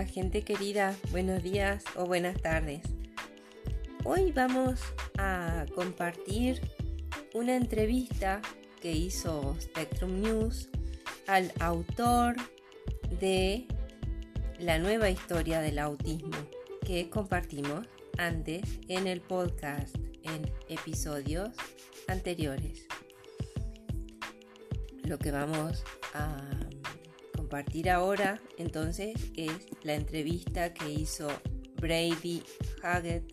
Gente querida, buenos días o buenas tardes. Hoy vamos a compartir una entrevista que hizo Spectrum News al autor de la nueva historia del autismo que compartimos antes en el podcast en episodios anteriores. Lo que vamos a compartir ahora entonces es la entrevista que hizo Brady Haggett,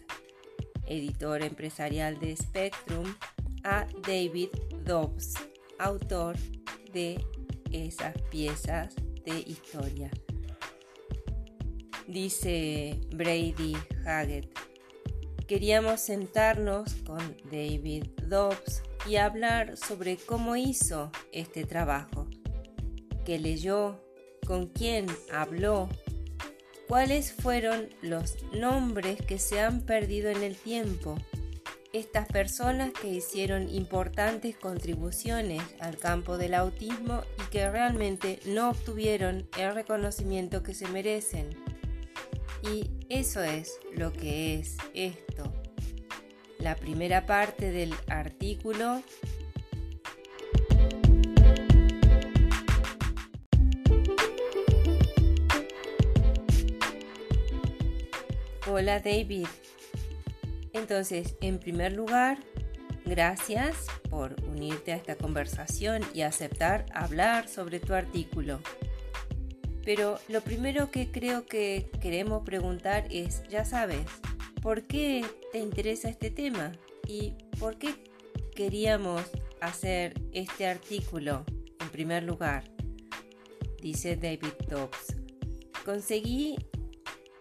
editor empresarial de Spectrum, a David Dobbs, autor de esas piezas de historia. Dice Brady Haggett, queríamos sentarnos con David Dobbs y hablar sobre cómo hizo este trabajo, que leyó con quién habló, cuáles fueron los nombres que se han perdido en el tiempo, estas personas que hicieron importantes contribuciones al campo del autismo y que realmente no obtuvieron el reconocimiento que se merecen. Y eso es lo que es esto. La primera parte del artículo Hola David. Entonces, en primer lugar, gracias por unirte a esta conversación y aceptar hablar sobre tu artículo. Pero lo primero que creo que queremos preguntar es, ya sabes, ¿por qué te interesa este tema? ¿Y por qué queríamos hacer este artículo en primer lugar? Dice David Dobbs. Conseguí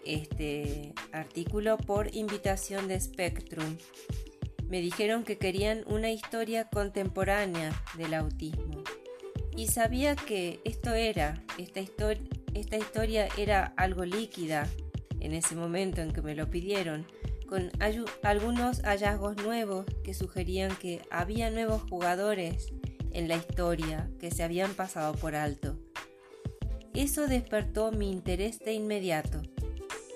este artículo por invitación de Spectrum. Me dijeron que querían una historia contemporánea del autismo. Y sabía que esto era, esta, historia era algo líquida en ese momento en que me lo pidieron, con algunos hallazgos nuevos que sugerían que había nuevos jugadores en la historia que se habían pasado por alto. Eso despertó mi interés de inmediato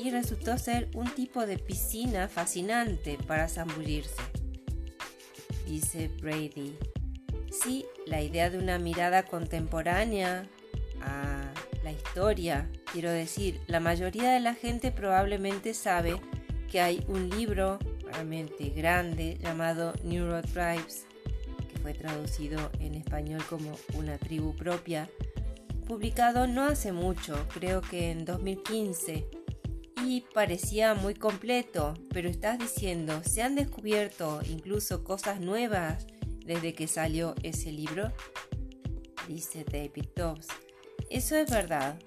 y resultó ser un tipo de piscina fascinante para zambullirse. Dice Brady. Sí, la idea de una mirada contemporánea a la historia, quiero decir, la mayoría de la gente probablemente sabe que hay un libro realmente grande llamado Neurotribes, que fue traducido en español como Una tribu propia, publicado no hace mucho, creo que en 2015 y parecía muy completo, pero estás diciendo, ¿se han descubierto incluso cosas nuevas desde que salió ese libro? Dice David Dobbs. Eso es verdad.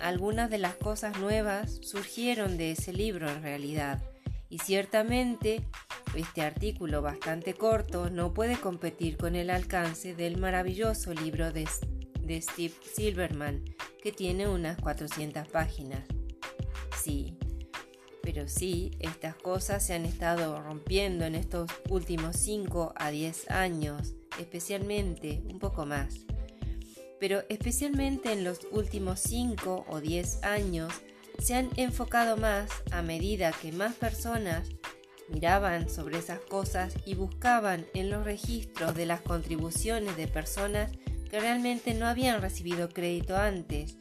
Algunas de las cosas nuevas surgieron de ese libro en realidad. Y ciertamente este artículo bastante corto no puede competir con el alcance del maravilloso libro de, de Steve Silverman, que tiene unas 400 páginas. Sí, pero sí, estas cosas se han estado rompiendo en estos últimos 5 a 10 años, especialmente un poco más. Pero especialmente en los últimos 5 o 10 años se han enfocado más a medida que más personas miraban sobre esas cosas y buscaban en los registros de las contribuciones de personas que realmente no habían recibido crédito antes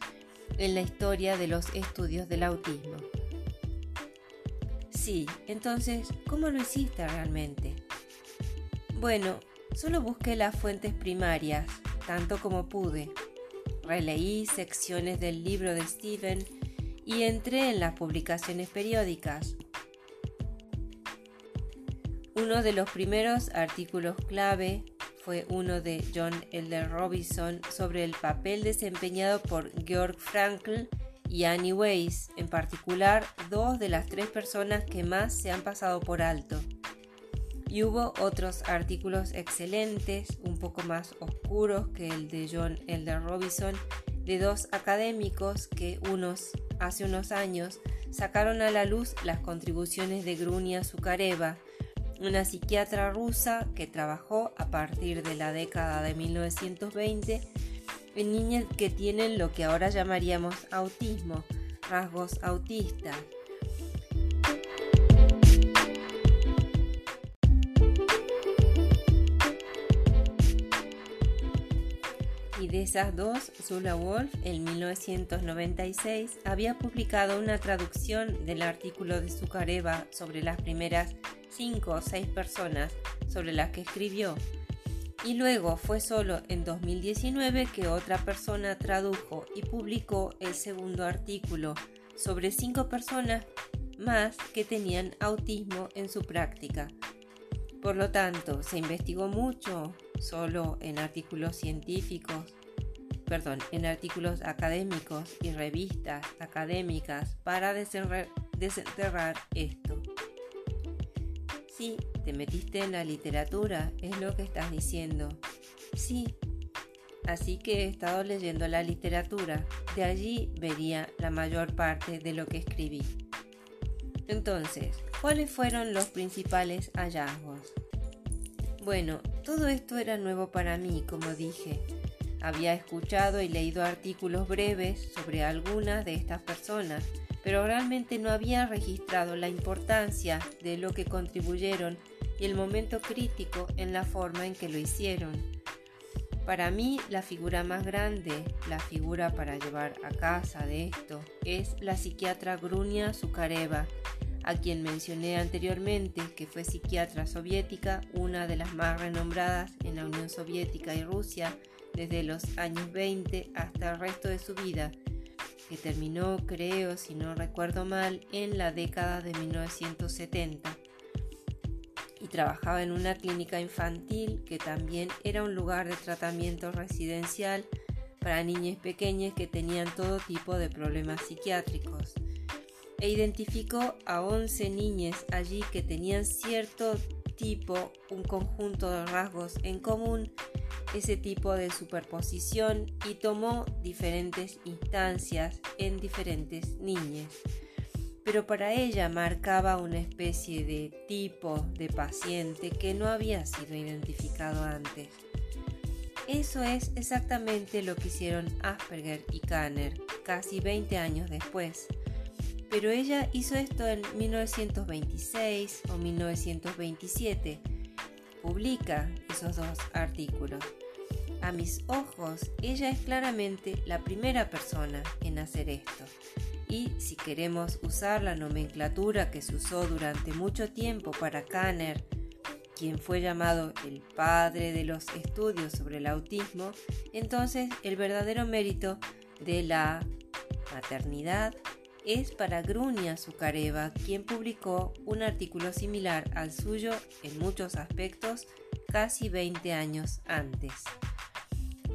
en la historia de los estudios del autismo. Sí, entonces, ¿cómo lo hiciste realmente? Bueno, solo busqué las fuentes primarias, tanto como pude. Releí secciones del libro de Stephen y entré en las publicaciones periódicas. Uno de los primeros artículos clave fue uno de John Elder Robinson sobre el papel desempeñado por Georg Frankl y Annie Weiss, en particular dos de las tres personas que más se han pasado por alto. Y hubo otros artículos excelentes, un poco más oscuros que el de John Elder Robinson, de dos académicos que unos hace unos años sacaron a la luz las contribuciones de Grunia Zukareva, una psiquiatra rusa que trabajó a partir de la década de 1920 en niñas que tienen lo que ahora llamaríamos autismo, rasgos autistas. Y de esas dos, Zula Wolf en 1996 había publicado una traducción del artículo de Zucareva sobre las primeras cinco o seis personas sobre las que escribió. Y luego fue solo en 2019 que otra persona tradujo y publicó el segundo artículo sobre cinco personas más que tenían autismo en su práctica. Por lo tanto, se investigó mucho solo en artículos científicos, perdón, en artículos académicos y revistas académicas para desenterrar esto. Sí, te metiste en la literatura, es lo que estás diciendo. Sí. Así que he estado leyendo la literatura, de allí vería la mayor parte de lo que escribí. Entonces, ¿cuáles fueron los principales hallazgos? Bueno, todo esto era nuevo para mí, como dije. Había escuchado y leído artículos breves sobre algunas de estas personas, pero realmente no había registrado la importancia de lo que contribuyeron y el momento crítico en la forma en que lo hicieron. Para mí, la figura más grande, la figura para llevar a casa de esto, es la psiquiatra Grunia Zukareva, a quien mencioné anteriormente que fue psiquiatra soviética, una de las más renombradas en la Unión Soviética y Rusia desde los años 20 hasta el resto de su vida, que terminó, creo, si no recuerdo mal, en la década de 1970 y trabajaba en una clínica infantil que también era un lugar de tratamiento residencial para niñas pequeñas que tenían todo tipo de problemas psiquiátricos. E identificó a 11 niñas allí que tenían cierto tipo, un conjunto de rasgos en común, ese tipo de superposición y tomó diferentes instancias en diferentes niñas. Pero para ella marcaba una especie de tipo de paciente que no había sido identificado antes. Eso es exactamente lo que hicieron Asperger y Kanner casi 20 años después pero ella hizo esto en 1926 o 1927. Publica esos dos artículos. A mis ojos, ella es claramente la primera persona en hacer esto. Y si queremos usar la nomenclatura que se usó durante mucho tiempo para Kanner, quien fue llamado el padre de los estudios sobre el autismo, entonces el verdadero mérito de la maternidad es para Grunia Zucareva, quien publicó un artículo similar al suyo en muchos aspectos casi 20 años antes.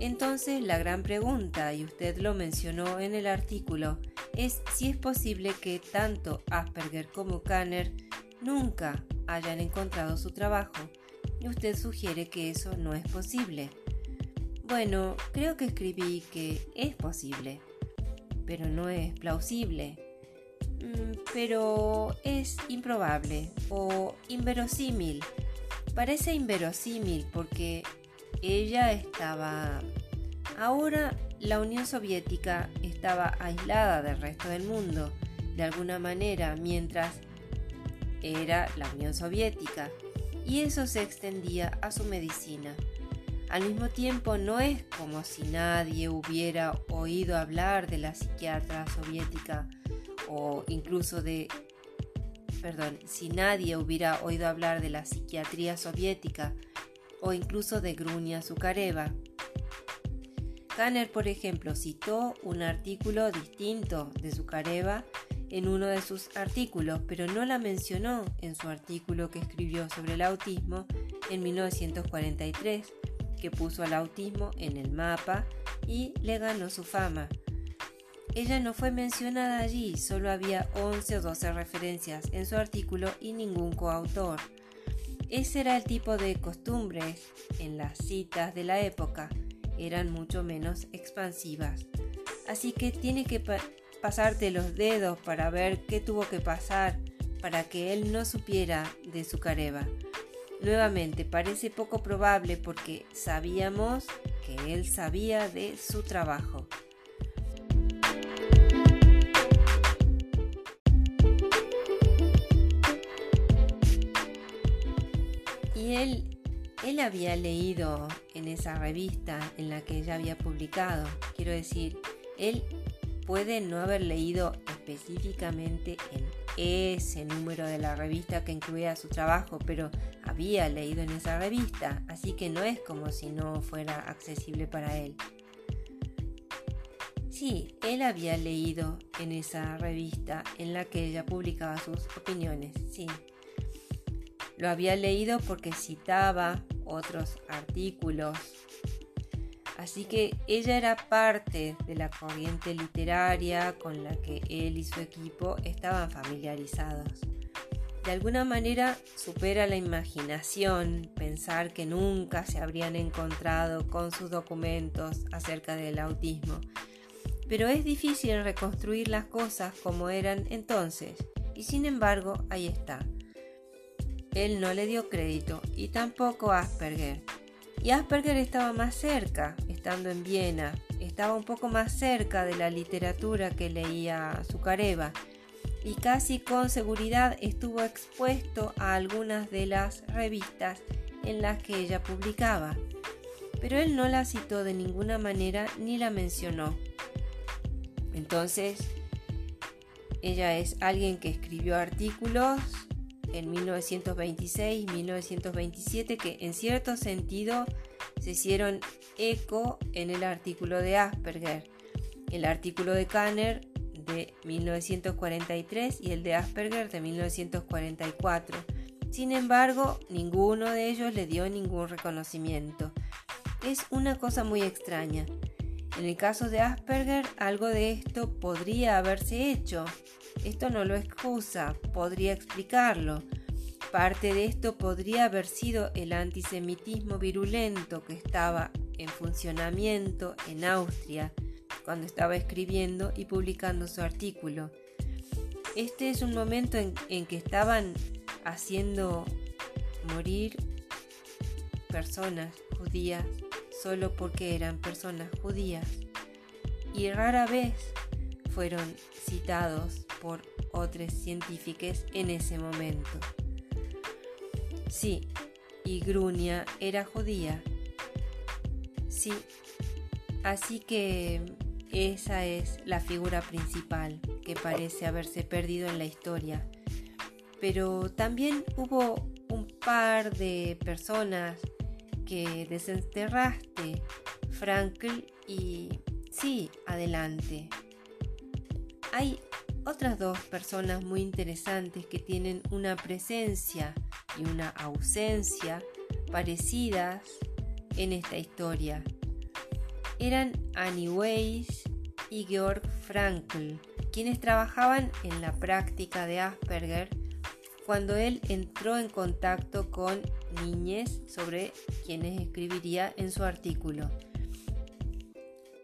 Entonces la gran pregunta, y usted lo mencionó en el artículo, es si es posible que tanto Asperger como Kanner nunca hayan encontrado su trabajo, y usted sugiere que eso no es posible. Bueno, creo que escribí que es posible pero no es plausible. Mm, pero es improbable o inverosímil. Parece inverosímil porque ella estaba... Ahora la Unión Soviética estaba aislada del resto del mundo, de alguna manera, mientras era la Unión Soviética, y eso se extendía a su medicina. Al mismo tiempo, no es como si nadie hubiera oído hablar de la psiquiatra soviética o incluso de, perdón, si nadie hubiera oído hablar de la psiquiatría soviética o incluso de Grunia Zukareva. Kanner, por ejemplo, citó un artículo distinto de Zukareva en uno de sus artículos, pero no la mencionó en su artículo que escribió sobre el autismo en 1943 que puso al autismo en el mapa y le ganó su fama. Ella no fue mencionada allí, solo había 11 o 12 referencias en su artículo y ningún coautor. Ese era el tipo de costumbres en las citas de la época, eran mucho menos expansivas. Así que tiene que pasarte los dedos para ver qué tuvo que pasar para que él no supiera de su careba. Nuevamente, parece poco probable porque sabíamos que él sabía de su trabajo. Había leído en esa revista en la que ella había publicado. Quiero decir, él puede no haber leído específicamente en ese número de la revista que incluía su trabajo, pero había leído en esa revista, así que no es como si no fuera accesible para él. Sí, él había leído en esa revista en la que ella publicaba sus opiniones, sí. Lo había leído porque citaba otros artículos. Así que ella era parte de la corriente literaria con la que él y su equipo estaban familiarizados. De alguna manera supera la imaginación pensar que nunca se habrían encontrado con sus documentos acerca del autismo pero es difícil reconstruir las cosas como eran entonces, y sin embargo ahí está. Él no le dio crédito y tampoco Asperger. Y Asperger estaba más cerca, estando en Viena, estaba un poco más cerca de la literatura que leía Zucareva y casi con seguridad estuvo expuesto a algunas de las revistas en las que ella publicaba. Pero él no la citó de ninguna manera ni la mencionó. Entonces, ella es alguien que escribió artículos en 1926 y 1927 que en cierto sentido se hicieron eco en el artículo de Asperger, el artículo de Kanner de 1943 y el de Asperger de 1944. Sin embargo, ninguno de ellos le dio ningún reconocimiento. Es una cosa muy extraña. En el caso de Asperger, algo de esto podría haberse hecho. Esto no lo excusa, podría explicarlo. Parte de esto podría haber sido el antisemitismo virulento que estaba en funcionamiento en Austria cuando estaba escribiendo y publicando su artículo. Este es un momento en, que estaban haciendo morir personas judías solo porque eran personas judías y rara vez fueron citados por otros científicos en ese momento. Sí, y Grunia era judía. Sí, así que esa es la figura principal que parece haberse perdido en la historia. Pero también hubo un par de personas que desenterraste, Frankl, y sí, adelante. Hay otras dos personas muy interesantes que tienen una presencia y una ausencia parecidas en esta historia. Eran Annie Weiss y Georg Frankl, quienes trabajaban en la práctica de Asperger cuando él entró en contacto con niñez sobre quienes escribiría en su artículo.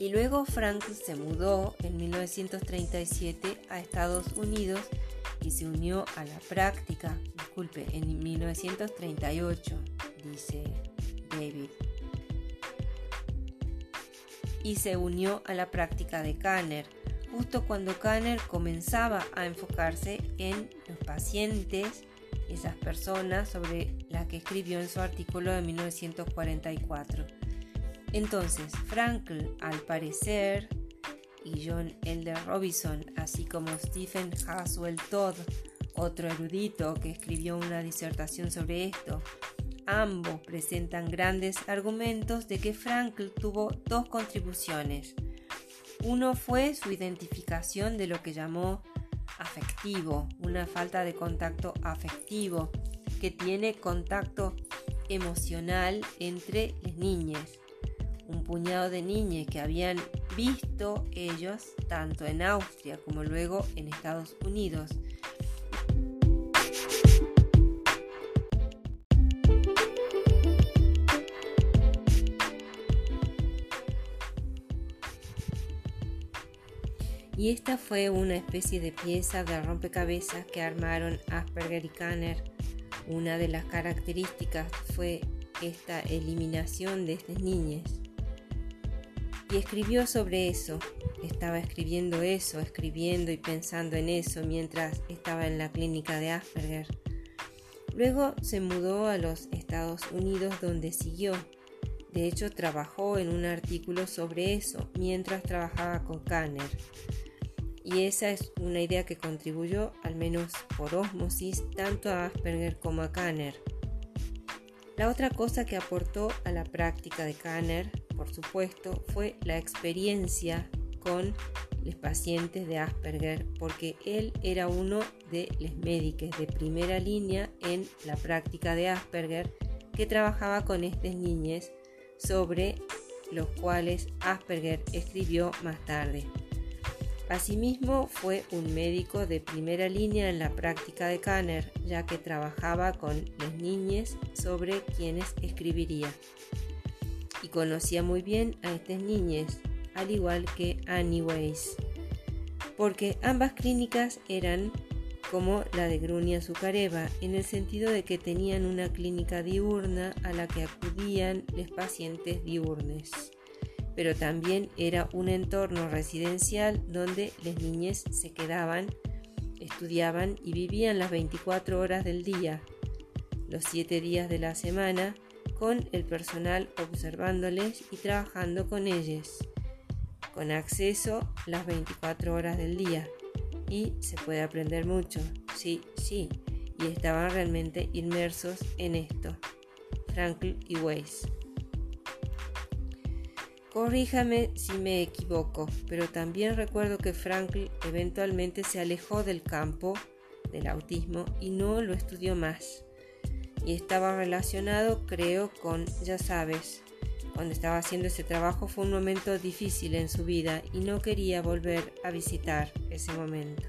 Y luego Frank se mudó en 1937 a Estados Unidos y se unió a la práctica, disculpe, en 1938, dice David. Y se unió a la práctica de Kanner justo cuando Kanner comenzaba a enfocarse en los pacientes, esas personas sobre las que escribió en su artículo de 1944. Entonces, Frankl, al parecer, y John Elder Robinson, así como Stephen Haswell Todd, otro erudito que escribió una disertación sobre esto, ambos presentan grandes argumentos de que Frankl tuvo dos contribuciones. Uno fue su identificación de lo que llamó afectivo, una falta de contacto afectivo, que tiene contacto emocional entre las niñas. Puñado de niñas que habían visto ellos tanto en Austria como luego en Estados Unidos y esta fue una especie de pieza de rompecabezas que armaron Asperger y Kanner. Una de las características fue esta eliminación de estas niñas. Y escribió sobre eso, estaba escribiendo eso, escribiendo y pensando en eso mientras estaba en la clínica de Asperger. Luego se mudó a los Estados Unidos donde siguió. De hecho, trabajó en un artículo sobre eso mientras trabajaba con Kanner. Y esa es una idea que contribuyó, al menos por osmosis, tanto a Asperger como a Kanner. La otra cosa que aportó a la práctica de Kanner, por supuesto, fue la experiencia con los pacientes de Asperger, porque él era uno de los médicos de primera línea en la práctica de Asperger que trabajaba con estas niñas sobre los cuales Asperger escribió más tarde. Asimismo, fue un médico de primera línea en la práctica de Kanner, ya que trabajaba con las niñas sobre quienes escribiría. Conocía muy bien a estas niñas, al igual que Annie Weiss, porque ambas clínicas eran como la de Grunia Zucareva, en el sentido de que tenían una clínica diurna a la que acudían los pacientes diurnes. Pero también era un entorno residencial donde las niñas se quedaban, estudiaban y vivían las 24 horas del día, los 7 días de la semana, con el personal observándoles y trabajando con ellos, con acceso las 24 horas del día. Y se puede aprender mucho, sí, sí, y estaban realmente inmersos en esto. Frankl y Weiss. Corríjame si me equivoco, pero también recuerdo que Frankl eventualmente se alejó del campo del autismo y no lo estudió más. Y estaba relacionado, creo, con, ya sabes, cuando estaba haciendo ese trabajo fue un momento difícil en su vida y no quería volver a visitar ese momento.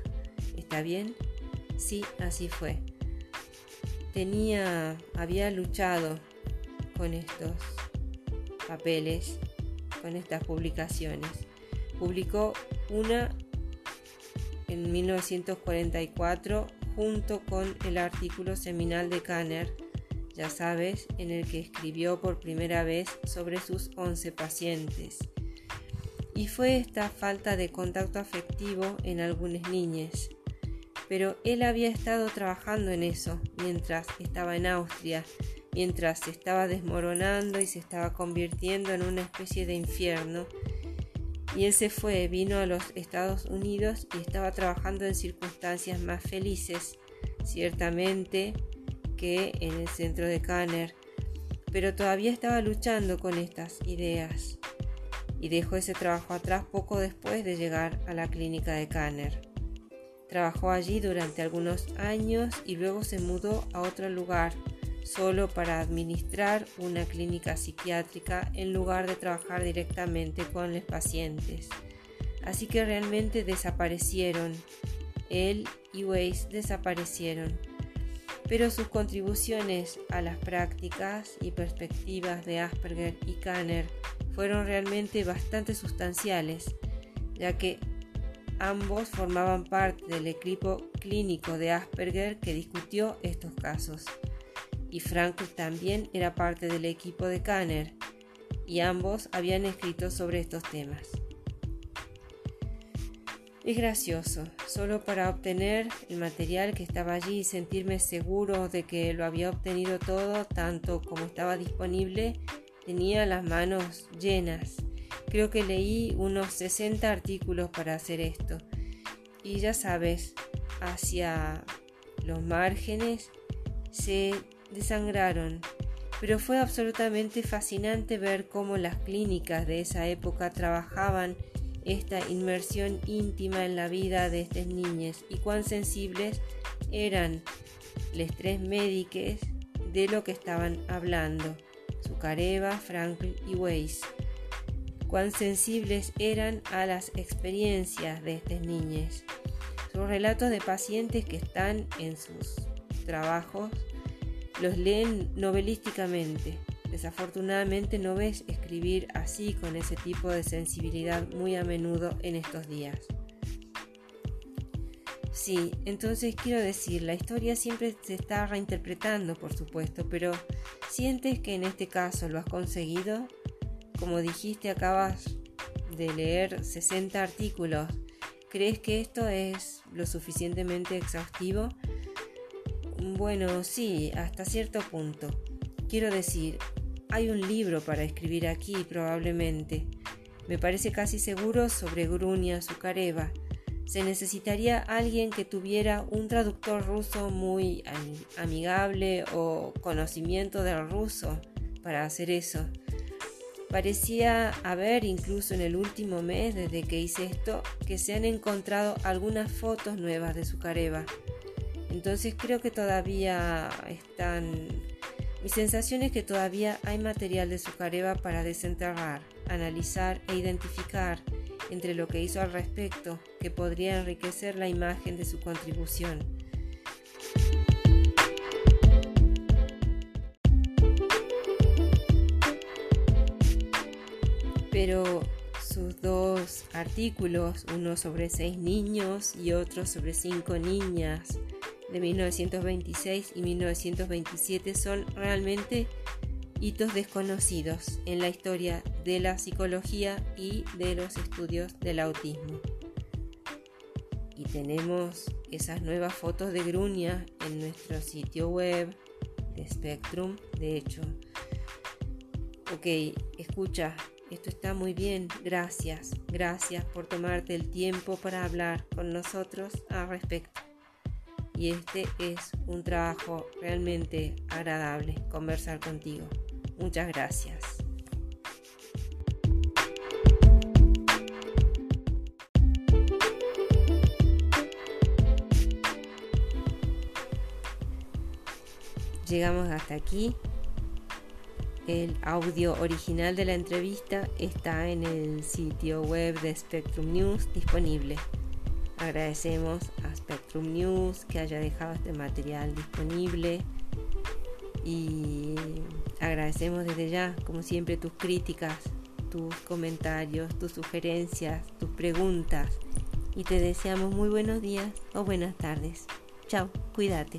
¿Está bien? Sí, así fue. Tenía, había luchado con estos papeles con estas publicaciones. Publicó una en 1944 junto con el artículo seminal de Kanner, ya sabes, en el que escribió por primera vez sobre sus 11 pacientes. Y fue esta falta de contacto afectivo en algunas niñas. Pero él había estado trabajando en eso mientras estaba en Austria mientras se estaba desmoronando y se estaba convirtiendo en una especie de infierno. Y él se fue, vino a los Estados Unidos y estaba trabajando en circunstancias más felices, ciertamente, que en el centro de Kanner, pero todavía estaba luchando con estas ideas y dejó ese trabajo atrás poco después de llegar a la clínica de Kanner. Trabajó allí durante algunos años y luego se mudó a otro lugar solo para administrar una clínica psiquiátrica en lugar de trabajar directamente con los pacientes. Así que realmente desaparecieron. Él y Weiss desaparecieron. Pero sus contribuciones a las prácticas y perspectivas de Asperger y Kanner fueron realmente bastante sustanciales, ya que ambos formaban parte del equipo clínico de Asperger que discutió estos casos y Frank también era parte del equipo de Kanner y ambos habían escrito sobre estos temas. Es gracioso, solo para obtener el material que estaba allí y sentirme seguro de que lo había obtenido todo tanto como estaba disponible, tenía las manos llenas. Creo que leí unos 60 artículos para hacer esto. Y ya sabes, hacia los márgenes se desangraron, pero fue absolutamente fascinante ver cómo las clínicas de esa época trabajaban esta inmersión íntima en la vida de estas niñas y cuán sensibles eran los tres médicos de lo que estaban hablando, Zucareva, Frankl y Weiss. Cuán sensibles eran a las experiencias de estas niñas. Sus relatos de pacientes que están en sus trabajos los leen novelísticamente. Desafortunadamente no ves escribir así con ese tipo de sensibilidad muy a menudo en estos días. Sí, entonces quiero decir, la historia siempre se está reinterpretando, por supuesto, pero ¿sientes que en este caso lo has conseguido? Como dijiste, acabas de leer 60 artículos. ¿Crees que esto es lo suficientemente exhaustivo? Bueno, sí, hasta cierto punto. Quiero decir, hay un libro para escribir aquí probablemente. Me parece casi seguro sobre Grunia Zukareva. Se necesitaría alguien que tuviera un traductor ruso muy amigable o conocimiento del ruso para hacer eso. Parecía haber incluso en el último mes desde que hice esto que se han encontrado algunas fotos nuevas de Zukareva. Entonces creo que todavía están... Mi sensación es que todavía hay material de Zukareva para desenterrar, analizar e identificar entre lo que hizo al respecto que podría enriquecer la imagen de su contribución. pero sus dos artículos, uno sobre seis niños y otro sobre cinco niñas de 1926 y 1927, son realmente hitos desconocidos en la historia de la psicología y de los estudios del autismo. Y tenemos esas nuevas fotos de Grunia en nuestro sitio web de Spectrum, de hecho. Ok, escucha, esto está muy bien, gracias, gracias por tomarte el tiempo para hablar con nosotros al respecto. Y este es un trabajo realmente agradable conversar contigo. Muchas gracias. Llegamos hasta aquí el audio original de la entrevista está en el sitio web de Spectrum News disponible. Agradecemos a Spectrum News que haya dejado este material disponible y agradecemos desde ya, como siempre, tus críticas, tus comentarios, tus sugerencias, tus preguntas y te deseamos muy buenos días o buenas tardes. Chao, cuídate.